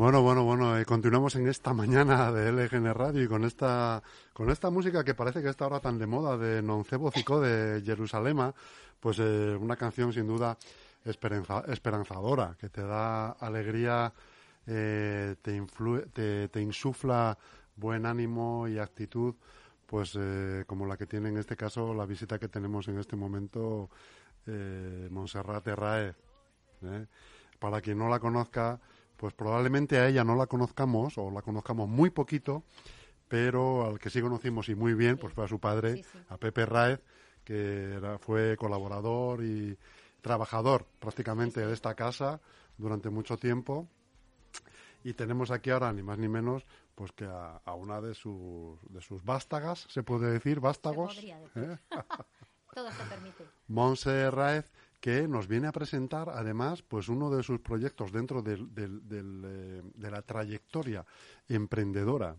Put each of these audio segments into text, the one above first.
Bueno, bueno, bueno, eh, continuamos en esta mañana de LGN Radio y con esta, con esta música que parece que está ahora tan de moda de Noncebo Cicó de Jerusalema, pues eh, una canción sin duda esperanza- esperanzadora, que te da alegría, eh, te, influ- te, insufla buen ánimo y actitud, pues como la que tiene en este caso la visita que tenemos en este momento, Montserrat Herraez. ¿eh? Para quien no la conozca, pues probablemente a ella no la conozcamos o la conozcamos muy poquito, pero al que sí conocimos y muy bien, pues fue a su padre, Sí, sí. a Pepe Raez, que era- fue colaborador y trabajador prácticamente de esta casa durante mucho tiempo. Y tenemos aquí ahora ni más ni menos pues que a, a una de sus, de sus vástagas, se puede decir, vástagos, podría decir. ¿eh? Todo se permite. Monse Raez, que nos viene a presentar además pues uno de sus proyectos dentro del- del- del, eh, de la trayectoria emprendedora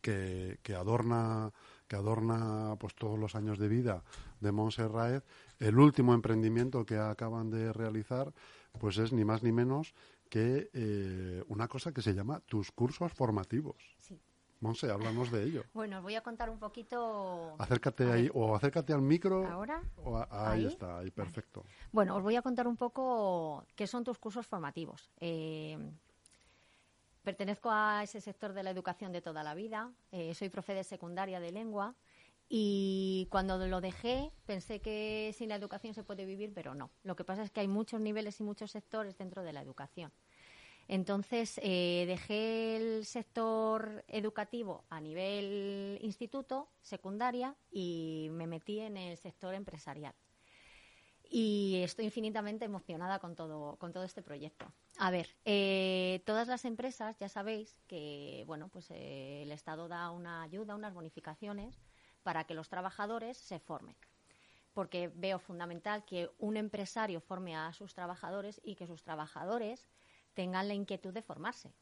que, que adorna que adorna pues todos los años de vida de Monse Raez. El último emprendimiento que acaban de realizar pues es ni más ni menos que eh, una cosa que se llama tus cursos formativos. Monse, háblanos de ello. Bueno, os voy a contar un poquito. Acércate ahí o acércate al micro. ¿Ahora? o a- ahí, ¿Ahí? está, ahí perfecto. Bueno, os voy a contar un poco qué son tus cursos formativos. Eh, pertenezco a ese sector de la educación de toda la vida. eh, soy profe de secundaria de lengua. Y cuando lo dejé, pensé que sin la educación se puede vivir, pero no. Lo que pasa es que hay muchos niveles y muchos sectores dentro de la educación. Entonces, eh, dejé el sector educativo a nivel instituto, secundaria, y me metí en el sector empresarial. Y estoy infinitamente emocionada con todo, con todo este proyecto. A ver, eh, todas las empresas ya sabéis que bueno, pues, eh, el Estado da una ayuda, unas bonificaciones para que los trabajadores se formen. Porque veo fundamental que un empresario forme a sus trabajadores y que sus trabajadores tengan la inquietud de formarse.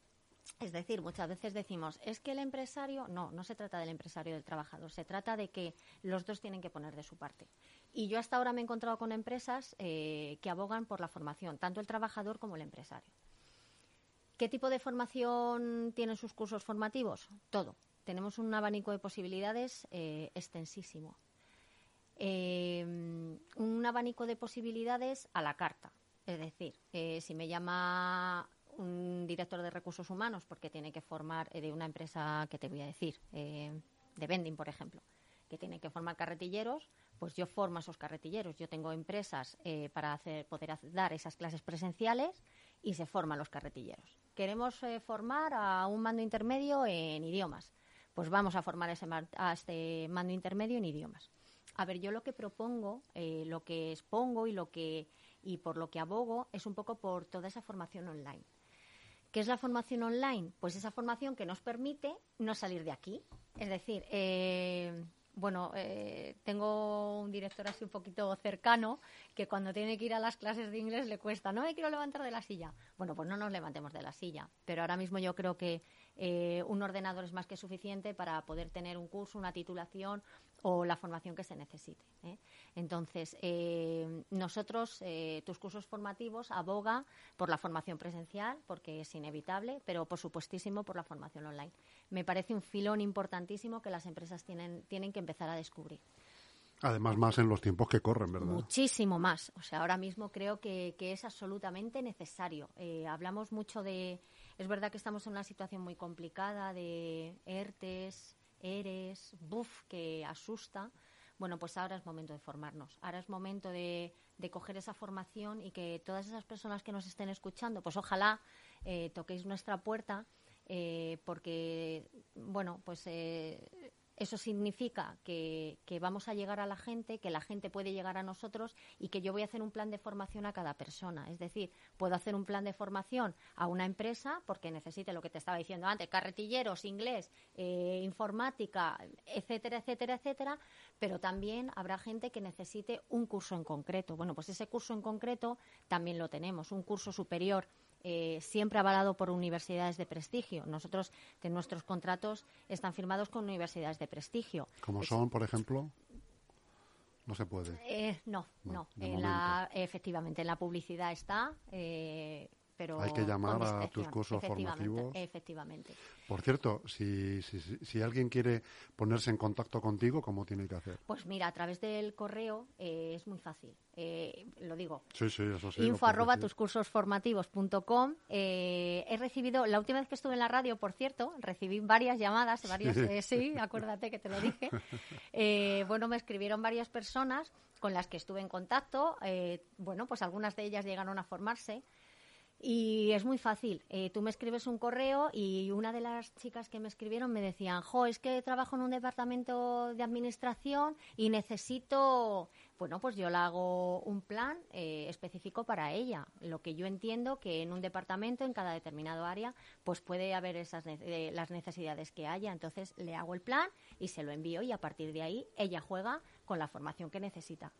Es decir, muchas veces decimos, es que el empresario, no, no se trata del empresario y del trabajador, se trata de que los dos tienen que poner de su parte. Y yo hasta ahora me he encontrado con empresas eh, que abogan por la formación, tanto el trabajador como el empresario. ¿Qué tipo de formación tienen sus cursos formativos? Todo. Tenemos un abanico de posibilidades eh, extensísimo. Eh, un abanico de posibilidades a la carta. Es decir, eh, si me llama un director de recursos humanos porque tiene que formar eh, de una empresa que te voy a decir, eh, de vending, por ejemplo, que tiene que formar carretilleros, pues yo formo esos carretilleros. Yo tengo empresas para hacer, poder dar esas clases presenciales y se forman los carretilleros. Queremos formar a un mando intermedio en idiomas. Pues vamos a formar ese a este mando intermedio en idiomas. A ver, yo lo que propongo, lo que expongo y lo que y por lo que abogo es un poco por toda esa formación online. ¿Qué es la formación online? Pues esa formación que nos permite no salir de aquí. Es decir, eh, bueno, eh, tengo un director así un poquito cercano que cuando tiene que ir a las clases de inglés le cuesta, no me quiero levantar de la silla. Bueno, pues no nos levantemos de la silla. Pero ahora mismo yo creo que eh, un ordenador es más que suficiente para poder tener un curso, una titulación o la formación que se necesite. ¿eh? Entonces, eh, nosotros, eh, tus cursos formativos, aboga por la formación presencial, porque es inevitable, pero por supuestísimo por la formación online. Me parece un filón importantísimo que las empresas tienen, tienen que empezar a descubrir. Además, más en los tiempos que corren, ¿verdad? Muchísimo más. O sea, ahora mismo creo que, que es absolutamente necesario. Eh, hablamos mucho de. Es verdad que estamos en una situación muy complicada de ERTES, ERES, BUF, que asusta. Bueno, pues ahora es momento de formarnos. Ahora es momento de, coger esa formación y que todas esas personas que nos estén escuchando, pues ojalá eh, toquéis nuestra puerta, eh, porque, bueno, pues. eh, Eso significa que, que, vamos a llegar a la gente, que la gente puede llegar a nosotros y que yo voy a hacer un plan de formación a cada persona. Es decir, puedo hacer un plan de formación a una empresa porque necesite lo que te estaba diciendo antes, carretilleros, inglés, eh, informática, etcétera, etcétera, etcétera, pero también habrá gente que necesite un curso en concreto. Bueno, pues ese curso en concreto también lo tenemos, un curso superior eh, siempre avalado por universidades de prestigio. Nosotros, que nuestros contratos están firmados con universidades de prestigio. Como son, por ejemplo. No se puede. Eh, no, no. En la, efectivamente, en la publicidad está. Eh, pero Hay que llamar a tus cursos formativos. Efectivamente. Por cierto, si, si, si, alguien quiere ponerse en contacto contigo, ¿cómo tiene que hacer? Pues mira, a través del correo eh, es muy fácil. Eh, lo digo. Sí, sí, eso sí. Info arroba tuscursosformativos.com. Eh, he recibido, la última vez que estuve en la radio, por cierto, recibí varias llamadas, varias, sí, sí acuérdate que te lo dije. bueno, me escribieron varias personas con las que estuve en contacto. bueno, pues algunas de ellas llegaron a formarse. Y es muy fácil. Eh, tú me escribes un correo y una de las chicas que me escribieron me decían, jo, es que trabajo en un departamento de administración y necesito, bueno, pues yo le hago un plan eh, específico para ella. Lo que yo entiendo que en un departamento, en cada determinado área, pues puede haber esas eh, las necesidades que haya. Entonces le hago el plan y se lo envío y a partir de ahí ella juega con la formación que necesita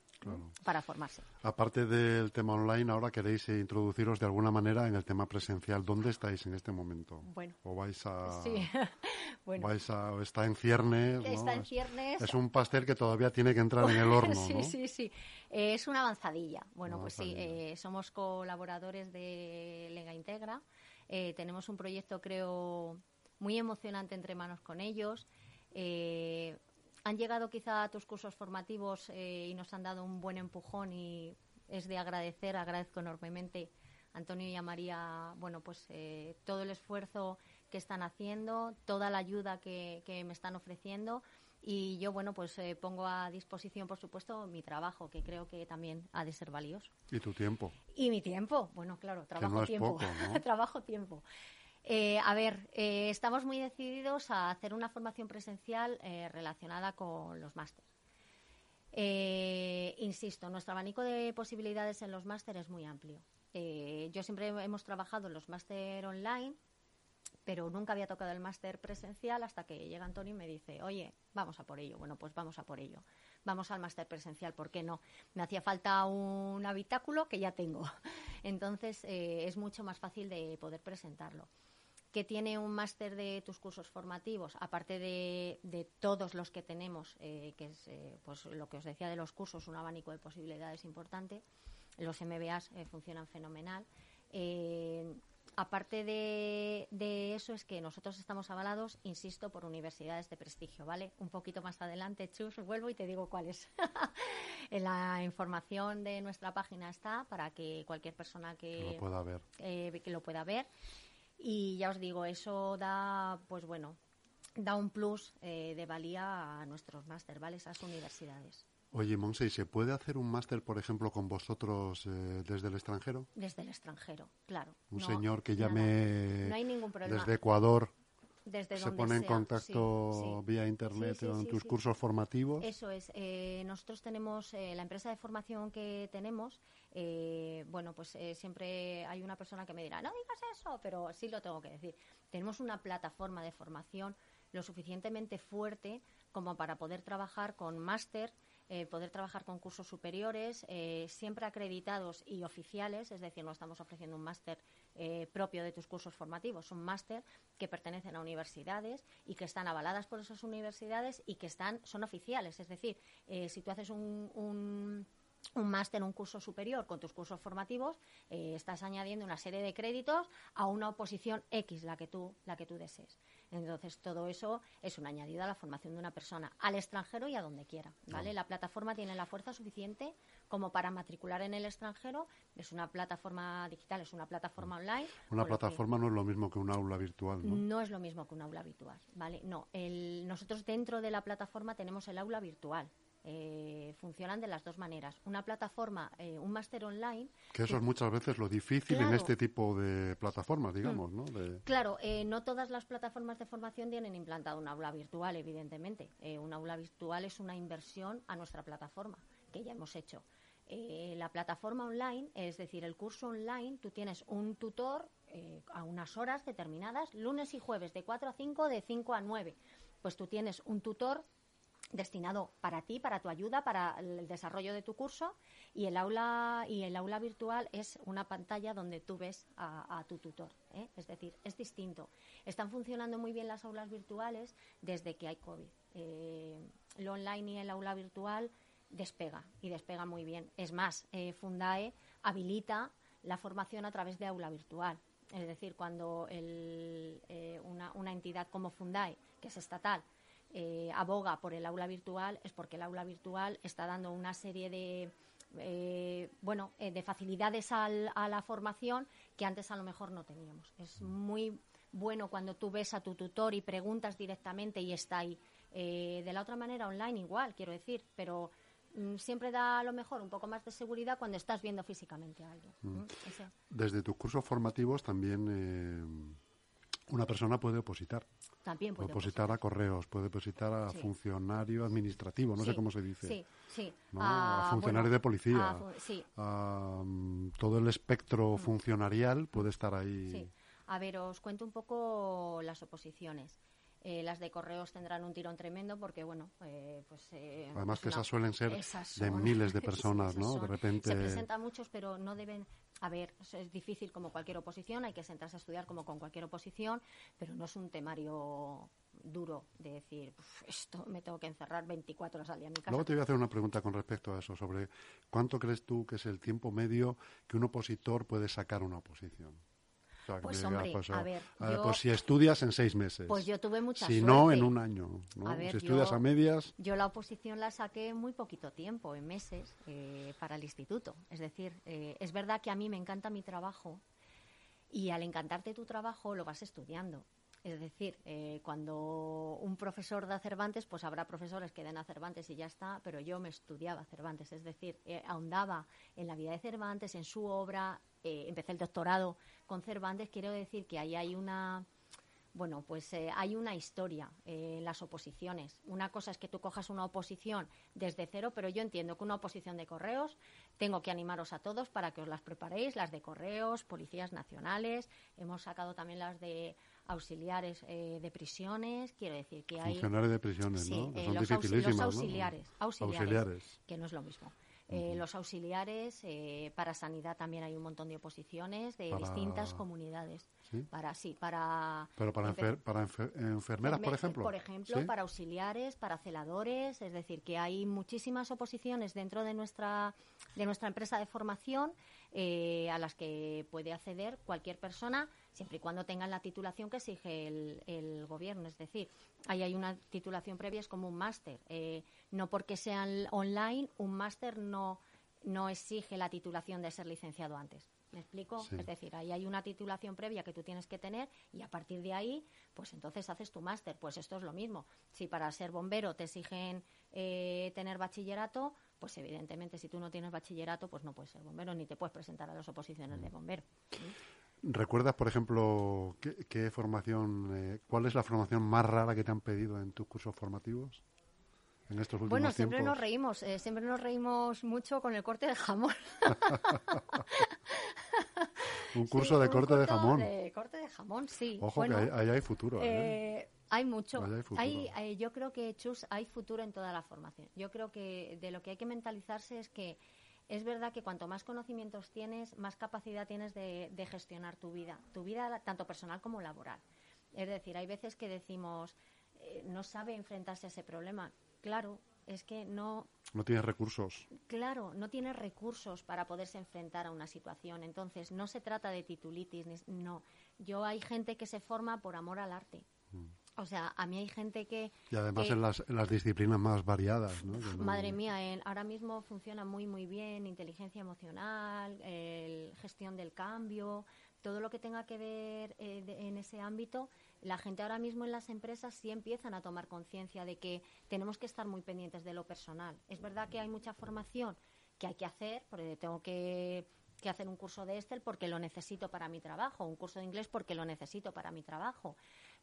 para formarse. Aparte del tema online, ahora queréis introduciros de alguna manera en el tema presencial. ¿Dónde estáis en este momento? Bueno. ¿O vais a...? Sí. bueno. Vais a, está en ciernes, Está en ciernes. Es, un pastel que todavía tiene que entrar en el horno, sí, Sí, sí, eh, es una avanzadilla. Bueno, pues sí, eh, somos colaboradores de Lega Integra. Eh, tenemos un proyecto, creo, muy emocionante entre manos con ellos. Eh, han llegado quizá a tus cursos formativos eh, y nos han dado un buen empujón y es de agradecer, agradezco enormemente a Antonio y a María, bueno, pues eh, todo el esfuerzo que están haciendo, toda la ayuda que, me están ofreciendo y yo, bueno, pues eh, pongo a disposición, por supuesto, mi trabajo, que creo que también ha de ser valioso. Y tu tiempo. Y mi tiempo, bueno, claro, trabajo tiempo. trabajo tiempo. Eh, a ver, eh, estamos muy decididos a hacer una formación presencial eh, relacionada con los másteres. insisto, nuestro abanico de posibilidades en los másteres es muy amplio. yo siempre hemos trabajado en los máster online, pero nunca había tocado el máster presencial hasta que llega Antonio y me dice, oye, vamos a por ello. Bueno, pues vamos a por ello. Vamos al máster presencial, ¿por qué no? Me hacía falta un habitáculo que ya tengo. Entonces, es mucho más fácil de poder presentarlo que tiene un máster de tus cursos formativos, aparte de, todos los que tenemos, eh, que es eh, pues lo que os decía de los cursos, un abanico de posibilidades importante. Los MBAs eh, funcionan fenomenal. aparte de, de, eso es que nosotros estamos avalados, insisto, por universidades de prestigio, ¿vale? Un poquito más adelante, Chus, vuelvo y te digo cuáles. en la información de nuestra página está para que cualquier persona que, lo pueda ver. que lo pueda ver. Y ya os digo, eso da, pues bueno, da un plus eh, de valía a nuestros máster, ¿vale? Esas universidades. Oye, Monse, ¿se puede hacer un máster, por ejemplo, con vosotros eh, desde el extranjero? Desde el extranjero, claro. Un señor que llame no hay ningún problema. desde Ecuador desde se pone en contacto vía internet en tus cursos formativos. Eso es. Eh, nosotros tenemos la empresa de formación que tenemos eh, bueno, pues eh, siempre hay una persona que me dirá, no digas eso, pero sí lo tengo que decir. Tenemos una plataforma de formación lo suficientemente fuerte como para poder trabajar con máster, eh, poder trabajar con cursos superiores, siempre acreditados y oficiales, es decir, no estamos ofreciendo un máster propio de tus cursos formativos, son máster que pertenecen a universidades y que están avaladas por esas universidades y que están, son oficiales, es decir, si tú haces un un máster, un curso superior con tus cursos formativos, eh, estás añadiendo una serie de créditos a una oposición X, la que tú, la que tú desees. Entonces, todo eso es un añadido a la formación de una persona, al extranjero y a donde quiera, ¿vale? La plataforma tiene la fuerza suficiente como para matricular en el extranjero. Es una plataforma digital, es una plataforma online. Una plataforma no es lo mismo que un aula virtual, ¿no? No es lo mismo que un aula virtual, ¿vale? No, nosotros dentro de la plataforma tenemos el aula virtual, Eh, funcionan de las dos maneras. Una plataforma, eh, un máster online. Que eso es muchas veces lo difícil en Claro. este tipo de plataformas, digamos, ¿no? De- Claro, eh, no todas las plataformas de formación tienen implantado un aula virtual, evidentemente. Eh, un aula virtual es una inversión a nuestra plataforma, que ya hemos hecho. Eh, la plataforma online, es decir, el curso online, tú tienes un tutor eh, a unas horas determinadas, lunes y jueves, de 4 a 5, de 5 a 9. Pues tú tienes un tutor destinado para ti, para tu ayuda, para el desarrollo de tu curso y el aula y el aula virtual es una pantalla donde tú ves a, tu tutor, ¿eh? es decir, es distinto. Están funcionando muy bien las aulas virtuales desde que hay COVID. Eh, lo online y el aula virtual despega y despega muy bien. Es más, eh, Fundae habilita la formación a través de aula virtual. Es decir, cuando el, una, una entidad como Fundae, que es estatal, eh, aboga por el aula virtual es porque el aula virtual está dando una serie de eh, bueno eh, de facilidades al- a la formación que antes a lo mejor no teníamos. Es muy bueno cuando tú ves a tu tutor y preguntas directamente y está ahí. Eh, de la otra manera online igual quiero decir pero mm, siempre da a lo mejor un poco más de seguridad cuando estás viendo físicamente a alguien ¿m? Ese- Desde tus cursos formativos también eh, una persona puede opositar. también puede opositar a correos, puede opositar a Sí. funcionario administrativo, no sé cómo se dice. sí sí ¿no? Ah, a funcionario bueno, de policía. a sí a, mm, todo el espectro funcionarial puede estar ahí. Sí. A ver, os cuento un poco las oposiciones. Eh, las de correos tendrán un tirón tremendo porque, bueno, eh, pues... eh, Además que esas suelen ser esas de miles de personas, ¿no? De repente- Se presentan muchos, pero no deben... A ver, es difícil como cualquier oposición, hay que sentarse a estudiar como con cualquier oposición, pero no es un temario duro de decir, "Uf, esto me tengo que encerrar 24 horas al día en mi casa. Luego te voy a hacer una pregunta con respecto a eso, sobre cuánto crees tú que es el tiempo medio que un opositor puede sacar una oposición. O sea, que Pues, hombre, pues, a ah, ver, ah, yo- pues si estudias en seis meses. Pues yo tuve mucha si suerte. no, en un año. ¿no? A ver, si estudias yo- a medias, Yo la oposición la saqué muy poquito tiempo, en meses, eh, para el instituto. Es decir, eh, es verdad que a mí me encanta mi trabajo y al encantarte tu trabajo lo vas estudiando. Es decir, eh, cuando un profesor da Cervantes, pues habrá profesores que den a Cervantes y ya está, pero yo me estudiaba Cervantes, es decir, eh, ahondaba en la vida de Cervantes, en su obra, eh, empecé el doctorado con Cervantes, quiero decir que ahí hay una, bueno, pues hay una historia en las oposiciones. Una cosa es que tú cojas una oposición desde cero, pero yo entiendo que una oposición de correos, tengo que animaros a todos para que os las preparéis, las de correos, policías nacionales, hemos sacado también las de auxiliares eh, de prisiones, quiero decir que hay... funcionarios de prisiones, Sí, ¿no? Eh, son los, dificilísimas, los ¿no? auxiliares, auxiliares, que no es lo mismo. Eh, Los auxiliares, eh, para sanidad también hay un montón de oposiciones de Para- distintas comunidades. ¿Sí? Para, sí, para... Pero para, enfer- para enfer- enfermeras, por ejemplo. Por ejemplo, ¿Sí? para auxiliares, para celadores, es decir, que hay muchísimas oposiciones dentro de nuestra, de nuestra empresa de formación eh, a las que puede acceder cualquier persona, siempre y cuando tengan la titulación que exige el, el gobierno. Es decir, ahí hay una titulación previa, es como un máster. Eh, no porque sean online, un máster no, no exige la titulación de ser licenciado antes. ¿Me explico? Sí. Es decir, ahí hay una titulación previa que tú tienes que tener y a partir de ahí, pues entonces haces tu máster. Pues esto es lo mismo. Si para ser bombero te exigen eh, tener bachillerato, pues evidentemente si tú no tienes bachillerato, pues no puedes ser bombero ni te puedes presentar a las oposiciones Mm. de bombero. ¿Recuerdas, por ejemplo, qué, qué formación, eh, cuál es la formación más rara que te han pedido en tus cursos formativos en estos últimos Bueno, siempre tiempos? nos reímos, eh, siempre nos reímos mucho con el corte de jamón. Un curso Sí, de un corte de jamón. de corte de jamón, sí. Ojo, Bueno, que ahí, ahí hay futuro. ¿eh? Eh, hay mucho. Ahí hay futuro. Hay, eh, yo creo que, Chus, hay futuro en toda la formación. Yo creo que de lo que hay que mentalizarse es que es verdad que cuanto más conocimientos tienes, más capacidad tienes de, de gestionar tu vida, tu vida tanto personal como laboral. Es decir, hay veces que decimos, eh, no sabe enfrentarse a ese problema. Claro, es que no, No tienes recursos. Claro, no tiene recursos para poderse enfrentar a una situación. Entonces, no se trata de titulitis, ni- no. Yo hay gente que se forma por amor al arte. O sea, a mí hay gente que... Y además que- en, las, en las disciplinas más variadas. ¿no? Madre mía, en- ahora mismo funciona muy, muy bien inteligencia emocional, el- gestión del cambio, todo lo que tenga que ver eh, de- en ese ámbito, la gente ahora mismo en las empresas sí empiezan a tomar conciencia de que tenemos que estar muy pendientes de lo personal. Es verdad que hay mucha formación que hay que hacer, porque tengo que, que hacer un curso de Excel porque lo necesito para mi trabajo, un curso de inglés porque lo necesito para mi trabajo.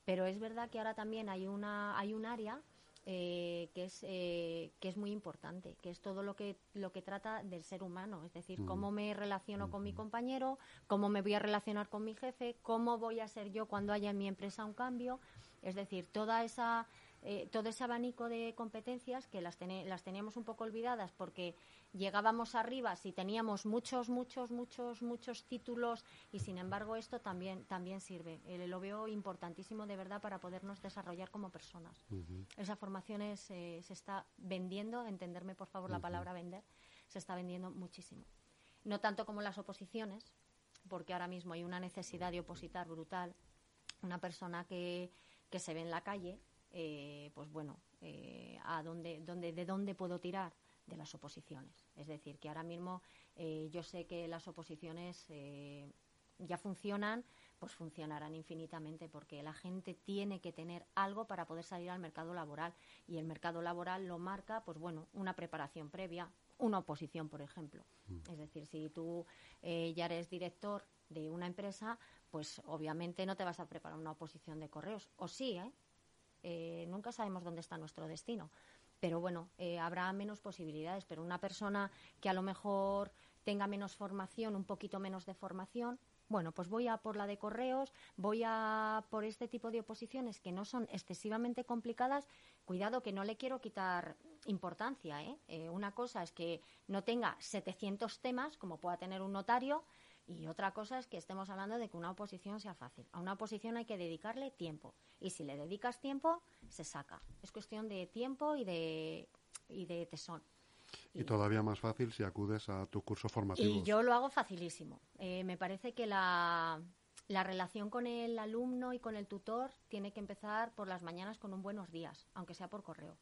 Pero es verdad que ahora también hay, una, hay un área eh, que es eh, que es muy importante, que es todo lo que lo que trata del ser humano, es decir, cómo me relaciono con mi compañero, cómo me voy a relacionar con mi jefe, cómo voy a ser yo cuando haya en mi empresa un cambio, es decir, toda esa eh, todo ese abanico de competencias que las, las teníamos un poco olvidadas porque llegábamos arriba si teníamos muchos, muchos, muchos, muchos títulos y sin embargo esto también, también sirve. Eh, lo veo importantísimo de verdad para podernos desarrollar como personas. Esa formación es, eh, se está vendiendo, entenderme por favor la palabra vender, se está vendiendo muchísimo. No tanto como las oposiciones, porque ahora mismo hay una necesidad de opositar brutal. Una persona que, que se ve en la calle, eh, pues bueno, eh, ¿a dónde, dónde, ¿de dónde puedo tirar? De las oposiciones. Es decir, que ahora mismo eh, yo sé que las oposiciones eh, ya funcionan, pues funcionarán infinitamente, porque la gente tiene que tener algo para poder salir al mercado laboral. Y el mercado laboral lo marca, pues bueno, una preparación previa, una oposición, por ejemplo. Es decir, si tú eh, ya eres director de una empresa, pues obviamente no te vas a preparar una oposición de correos. O sí, ¿eh? Eh, nunca sabemos dónde está nuestro destino. Pero bueno, eh, habrá menos posibilidades. Pero una persona que a lo mejor tenga menos formación, un poquito menos de formación, bueno, pues voy a por la de correos, voy a por este tipo de oposiciones que no son excesivamente complicadas. Cuidado que no le quiero quitar importancia. ¿eh? Eh, una cosa es que no tenga 700 temas, como pueda tener un notario, y otra cosa es que estemos hablando de que una oposición sea fácil. A una oposición hay que dedicarle tiempo. Y si le dedicas tiempo, se saca. Es cuestión de tiempo y de, y de tesón. Y todavía más fácil si acudes a tus cursos formativos. Y yo lo hago facilísimo. Eh, me parece que la, la relación con el alumno y con el tutor tiene que empezar por las mañanas con un buenos días, aunque sea por correo.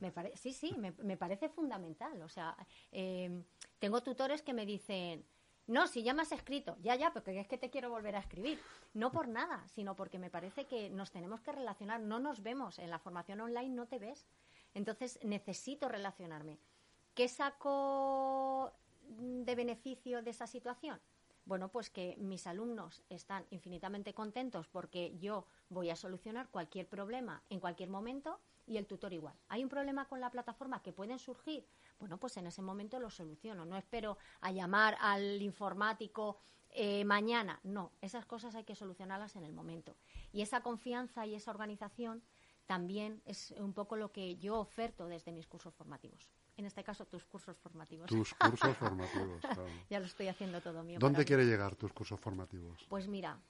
Me pare- sí, sí, me, me parece fundamental. O sea, eh, tengo tutores que me dicen, no, si ya me has escrito, ya, ya, porque es que te quiero volver a escribir. No por nada, sino porque me parece que nos tenemos que relacionar. No nos vemos. En la formación online no te ves. Entonces necesito relacionarme. ¿Qué saco de beneficio de esa situación? Bueno, pues que mis alumnos están infinitamente contentos porque yo voy a solucionar cualquier problema en cualquier momento y el tutor igual. ¿Hay un problema con la plataforma que pueden surgir? Bueno, pues en ese momento lo soluciono. No espero a llamar al informático eh, mañana. No, esas cosas hay que solucionarlas en el momento. Y esa confianza y esa organización también es un poco lo que yo oferto desde mis cursos formativos. En este caso, tus cursos formativos. Tus cursos formativos, claro. Ya lo estoy haciendo todo mío. ¿Dónde mí. quiere llegar tus cursos formativos? Pues mira,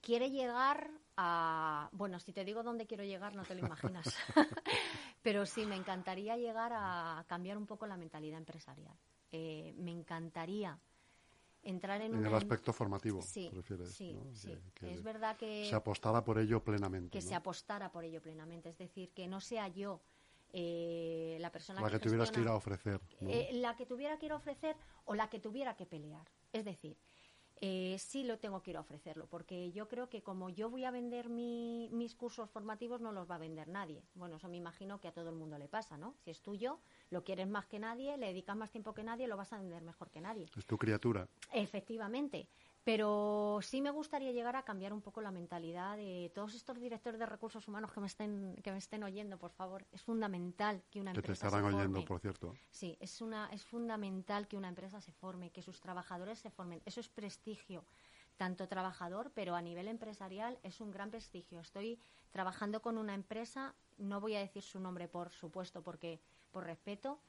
quiere llegar a... Bueno, si te digo dónde quiero llegar, no te lo imaginas. Pero sí, me encantaría llegar a cambiar un poco la mentalidad empresarial. Eh, me encantaría entrar en, En una... el aspecto formativo, Sí, prefieres, sí, ¿no? sí. Que- que es verdad que Se apostara por ello plenamente. que ¿no? se apostara por ello plenamente. Es decir, que no sea yo eh, la persona La que que tuvieras que ir a ofrecer. ¿no? eh, la que tuviera que ir a ofrecer o la que tuviera que pelear. Es decir, eh, sí lo tengo que ir a ofrecerlo, porque yo creo que como yo voy a vender mi- mis cursos formativos, no los va a vender nadie. Bueno, eso me imagino que a todo el mundo le pasa, ¿no? Si es tuyo, lo quieres más que nadie, le dedicas más tiempo que nadie, lo vas a vender mejor que nadie. Es tu criatura. Efectivamente. Pero sí me gustaría llegar a cambiar un poco la mentalidad de todos estos directores de recursos humanos que me estén, que me estén oyendo, por favor. Es fundamental que una Que te empresa estarán se oyendo, forme. por cierto. Sí, es, una, es fundamental que una empresa se forme, que sus trabajadores se formen. Eso es prestigio, tanto trabajador, pero a nivel empresarial es un gran prestigio. Estoy trabajando con una empresa, no voy a decir su nombre, por supuesto, porque por respeto,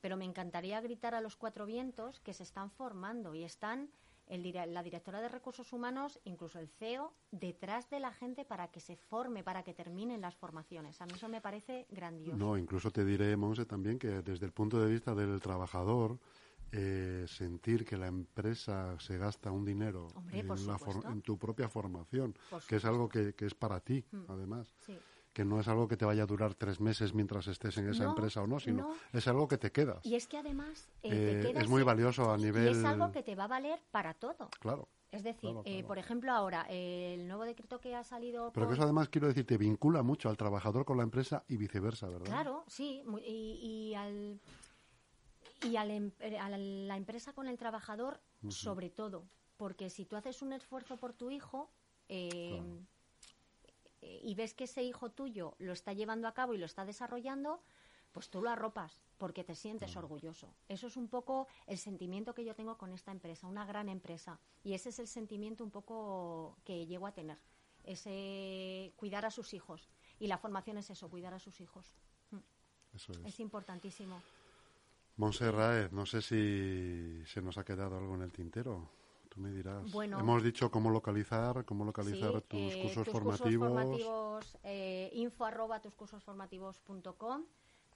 pero me encantaría gritar a los cuatro vientos que se están formando y están el la directora de recursos humanos, incluso el CEO, detrás de la gente para que se forme, para que terminen las formaciones. A mí eso me parece grandioso. No, incluso te diré, Monse, también que desde el punto de vista del trabajador, eh, sentir que la empresa se gasta un dinero Hombre, en, la en tu propia formación, que es algo que, que es para ti, además. Sí. Que no es algo que te vaya a durar tres meses mientras estés en esa No, empresa o no, sino no. es algo que te quedas. Y es que además eh, Eh, te quedas es muy valioso a y nivel- es algo que te va a valer para todo. Claro. Es decir, Claro, eh, por ejemplo, ahora, eh, el nuevo decreto que ha salido. Pero que eso además, quiero decir, te vincula mucho al trabajador con la empresa y viceversa, ¿verdad? Claro, sí. Y, y al, y al em- eh, a la empresa con el trabajador, sobre todo. Porque si tú haces un esfuerzo por tu hijo eh, eh, y ves que ese hijo tuyo lo está llevando a cabo y lo está desarrollando, pues tú lo arropas porque te sientes orgulloso. Eso es un poco el sentimiento que yo tengo con esta empresa, una gran empresa. Y ese es el sentimiento un poco que llego a tener. Ese cuidar a sus hijos. Y la formación es eso, cuidar a sus hijos. Eso es. Es importantísimo. Montserrat, no sé si se nos ha quedado algo en el tintero. Tú me dirás. Bueno. Hemos dicho cómo localizar, cómo localizar Sí, tus eh, cursos tus formativos. Cursos formativos eh, info arroba tuscursosformativos.com.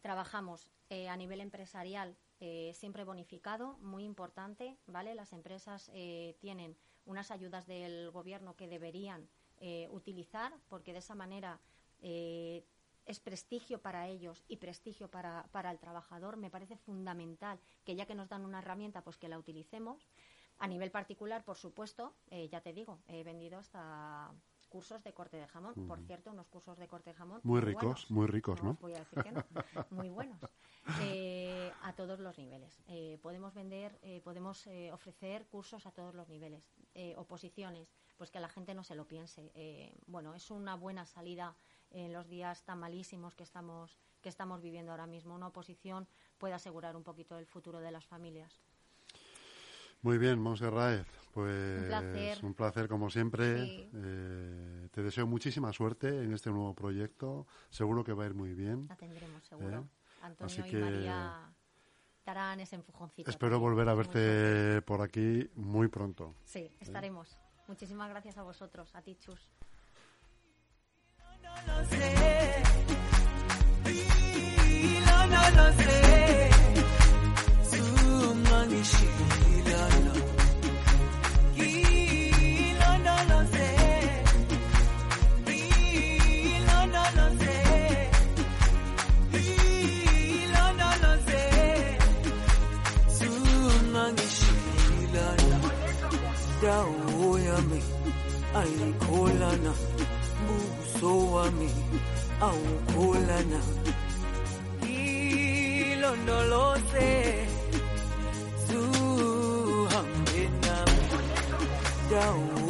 Trabajamos eh, a nivel empresarial eh, siempre bonificado, muy importante, ¿vale? Las empresas eh, tienen unas ayudas del gobierno que deberían eh, utilizar porque de esa manera eh, es prestigio para ellos y prestigio para, para el trabajador. Me parece fundamental que ya que nos dan una herramienta, pues que la utilicemos. A nivel particular, por supuesto, eh, ya te digo, he vendido hasta cursos de corte de jamón. Por cierto, unos cursos de corte de jamón Muy ricos, buenos. muy ricos, ¿no? voy a decir que no. Muy buenos. Eh, a todos los niveles. Eh, podemos vender, eh, podemos ofrecer cursos a todos los niveles. Oposiciones, pues que la gente no se lo piense. Bueno, es una buena salida en los días tan malísimos que estamos que estamos viviendo ahora mismo. Una oposición puede asegurar un poquito el futuro de las familias. Muy bien, Montserrat. Pues Un placer. un placer como siempre. Sí. Eh, te deseo muchísima suerte en este nuevo proyecto. Seguro que va a ir muy bien. La tendremos seguro. ¿Eh? Antonio Así y María darán ese empujoncito. Espero también. volver a verte por aquí muy pronto. Sí, estaremos. Muchísimas gracias a vosotros, a ti, Chus. Oh.